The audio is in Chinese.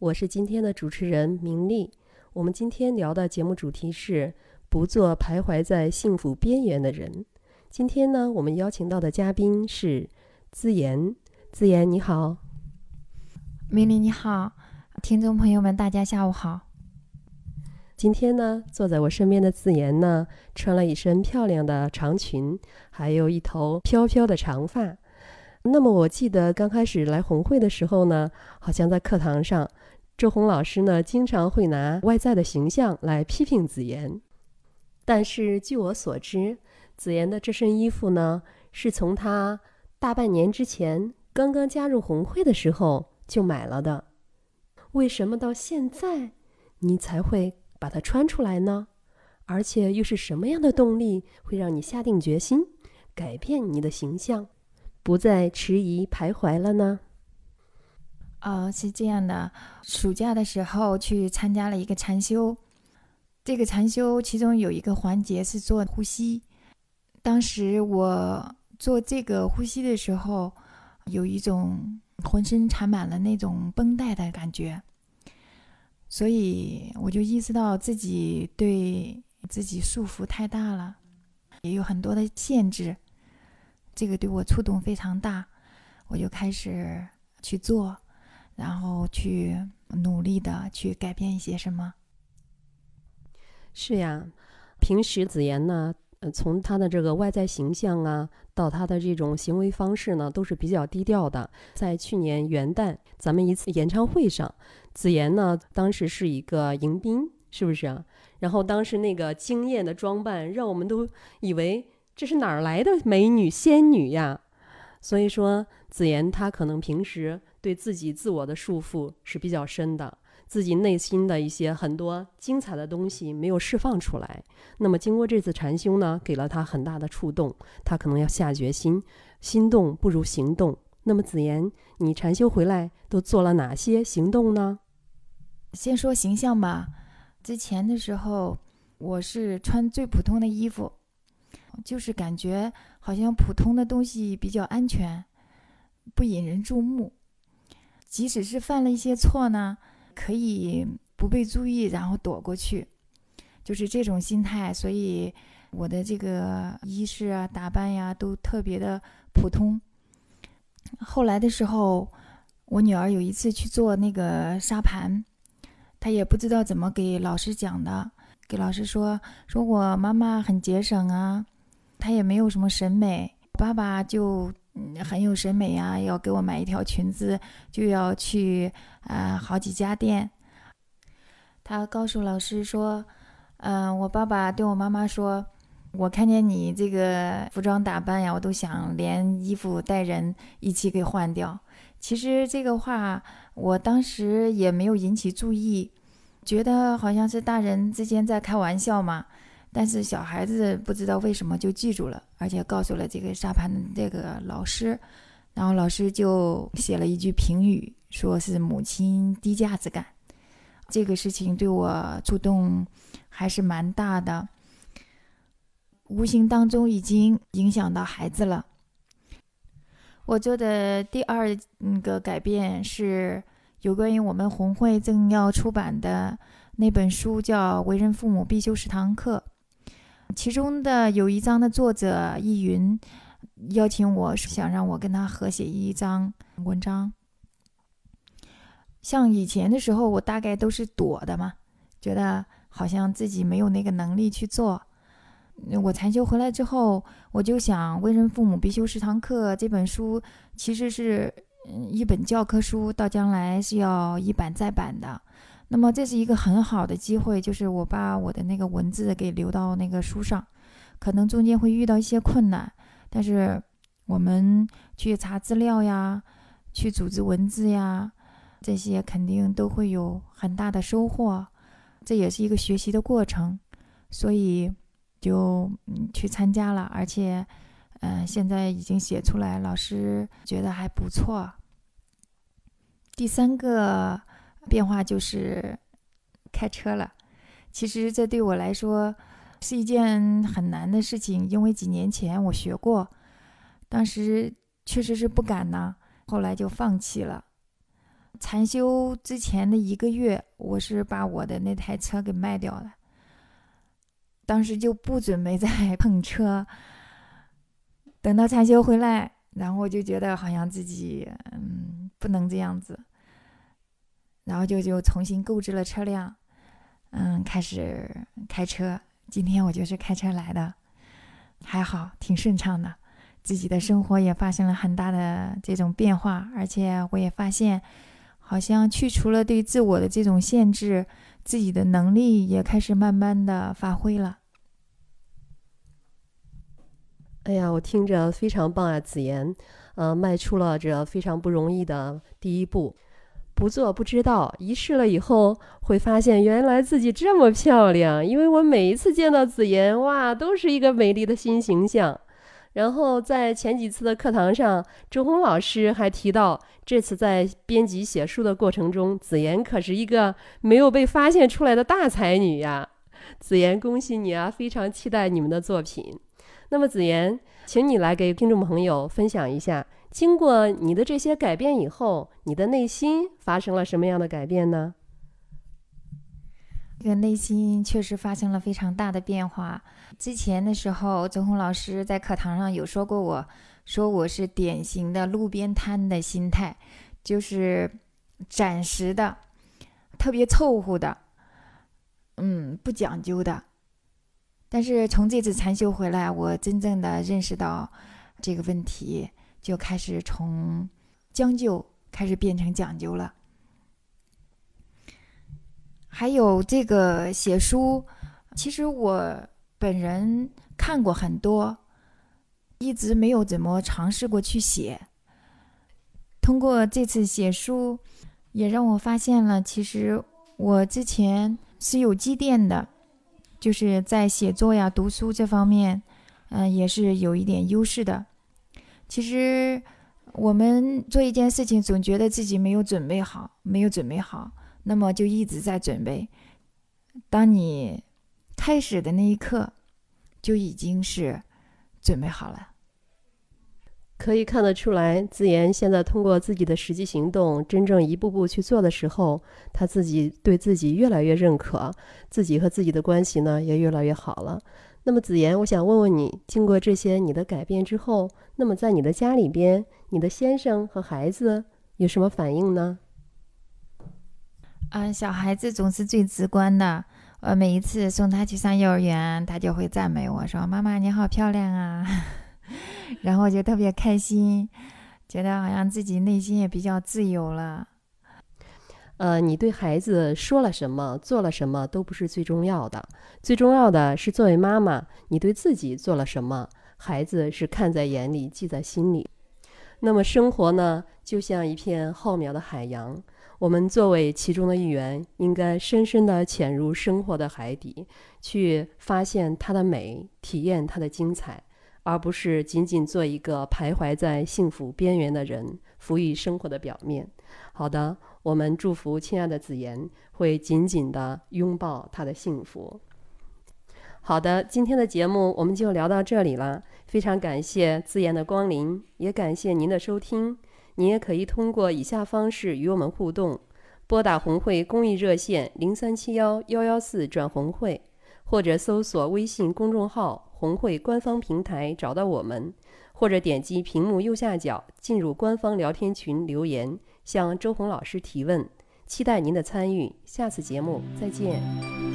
我是今天的主持人明丽。我们今天聊的节目主题是不做徘徊在幸福边缘的人。今天呢，我们邀请到的嘉宾是自言。自言你好，明丽你好，听众朋友们大家下午好。今天呢，坐在我身边的自言呢，穿了一身漂亮的长裙，还有一头飘飘的长发。那么我记得刚开始来红会的时候呢，好像在课堂上，周红老师呢经常会拿外在的形象来批评子妍。但是据我所知，子妍的这身衣服呢，是从她大半年之前刚刚加入红会的时候就买了的。为什么到现在你才会？把它穿出来呢，而且又是什么样的动力会让你下定决心改变你的形象，不再迟疑徘徊了呢？呃，是这样的，暑假的时候去参加了一个禅修，这个禅修其中有一个环节是做呼吸，当时我做这个呼吸的时候，有一种浑身缠满了那种绷带的感觉。所以我就意识到自己对自己束缚太大了，也有很多的限制，这个对我触动非常大，我就开始去做，然后去努力的去改变一些什么。是呀，平时子妍呢，呃，从他的这个外在形象啊，到他的这种行为方式呢，都是比较低调的。在去年元旦咱们一次演唱会上。子妍呢，当时是一个迎宾，是不是啊？然后当时那个惊艳的装扮，让我们都以为这是哪儿来的美女仙女呀。所以说，子言他可能平时对自己自我的束缚是比较深的，自己内心的一些很多精彩的东西没有释放出来。那么经过这次禅修呢，给了他很大的触动，他可能要下决心，心动不如行动。那么子言，你禅修回来都做了哪些行动呢？先说形象吧。之前的时候，我是穿最普通的衣服，就是感觉好像普通的东西比较安全，不引人注目。即使是犯了一些错呢，可以不被注意，然后躲过去，就是这种心态。所以我的这个衣饰啊、打扮呀，都特别的普通。后来的时候，我女儿有一次去做那个沙盘，她也不知道怎么给老师讲的，给老师说说我妈妈很节省啊，她也没有什么审美，爸爸就很有审美呀，要给我买一条裙子就要去啊好几家店。他告诉老师说，嗯，我爸爸对我妈妈说。我看见你这个服装打扮呀，我都想连衣服带人一起给换掉。其实这个话我当时也没有引起注意，觉得好像是大人之间在开玩笑嘛。但是小孩子不知道为什么就记住了，而且告诉了这个沙盘这个老师，然后老师就写了一句评语，说是母亲低价值感。这个事情对我触动还是蛮大的。无形当中已经影响到孩子了。我做的第二个改变是有关于我们红会正要出版的那本书，叫《为人父母必修十堂课》。其中的有一章的作者易云邀请我，想让我跟他合写一章文章。像以前的时候，我大概都是躲的嘛，觉得好像自己没有那个能力去做。我禅修回来之后，我就想《为人父母必修十堂课》这本书其实是嗯一本教科书，到将来是要一版再版的。那么这是一个很好的机会，就是我把我的那个文字给留到那个书上，可能中间会遇到一些困难，但是我们去查资料呀，去组织文字呀，这些肯定都会有很大的收获，这也是一个学习的过程，所以就去参加了，而且，嗯，现在已经写出来，老师觉得还不错。第三个变化就是开车了，其实这对我来说是一件很难的事情，因为几年前我学过，当时确实是不敢呢，后来就放弃了。禅修之前的一个月，我是把我的那台车给卖掉了。当时就不准备再 碰车。等到禅修回来，然后我就觉得好像自己嗯不能这样子，然后就就重新购置了车辆，嗯，开始开车。今天我就是开车来的，还好挺顺畅的，自己的生活也发生了很大的这种变化，而且我也发现。好像去除了对自我的这种限制，自己的能力也开始慢慢的发挥了。哎呀，我听着非常棒啊，子言，呃，迈出了这非常不容易的第一步。不做不知道，一试了以后会发现原来自己这么漂亮。因为我每一次见到子言，哇，都是一个美丽的新形象。然后在前几次的课堂上，周红老师还提到，这次在编辑写书的过程中，子妍可是一个没有被发现出来的大才女呀！子妍，恭喜你啊！非常期待你们的作品。那么，子妍，请你来给听众朋友分享一下，经过你的这些改变以后，你的内心发生了什么样的改变呢？这个内心确实发生了非常大的变化。之前的时候，周红老师在课堂上有说过，我说我是典型的路边摊的心态，就是暂时的、特别凑合的，嗯，不讲究的。但是从这次禅修回来，我真正的认识到这个问题，就开始从将就开始变成讲究了。还有这个写书，其实我本人看过很多，一直没有怎么尝试过去写。通过这次写书，也让我发现了，其实我之前是有积淀的，就是在写作呀、读书这方面，嗯，也是有一点优势的。其实我们做一件事情，总觉得自己没有准备好，没有准备好。那么就一直在准备，当你开始的那一刻，就已经是准备好了。可以看得出来，自言现在通过自己的实际行动，真正一步步去做的时候，他自己对自己越来越认可，自己和自己的关系呢也越来越好了。那么子言，我想问问你，经过这些你的改变之后，那么在你的家里边，你的先生和孩子有什么反应呢？嗯，小孩子总是最直观的。我每一次送他去上幼儿园，他就会赞美我说：“妈妈你好漂亮啊！” 然后就特别开心，觉得好像自己内心也比较自由了。呃，你对孩子说了什么，做了什么都不是最重要的，最重要的是作为妈妈，你对自己做了什么，孩子是看在眼里，记在心里。那么生活呢，就像一片浩渺的海洋。我们作为其中的一员，应该深深地潜入生活的海底，去发现它的美，体验它的精彩，而不是仅仅做一个徘徊在幸福边缘的人，浮于生活的表面。好的，我们祝福亲爱的子言会紧紧地拥抱他的幸福。好的，今天的节目我们就聊到这里了，非常感谢自言的光临，也感谢您的收听。您也可以通过以下方式与我们互动：拨打红会公益热线零三七幺幺幺四转红会，或者搜索微信公众号“红会官方平台”找到我们，或者点击屏幕右下角进入官方聊天群留言，向周红老师提问。期待您的参与，下次节目再见。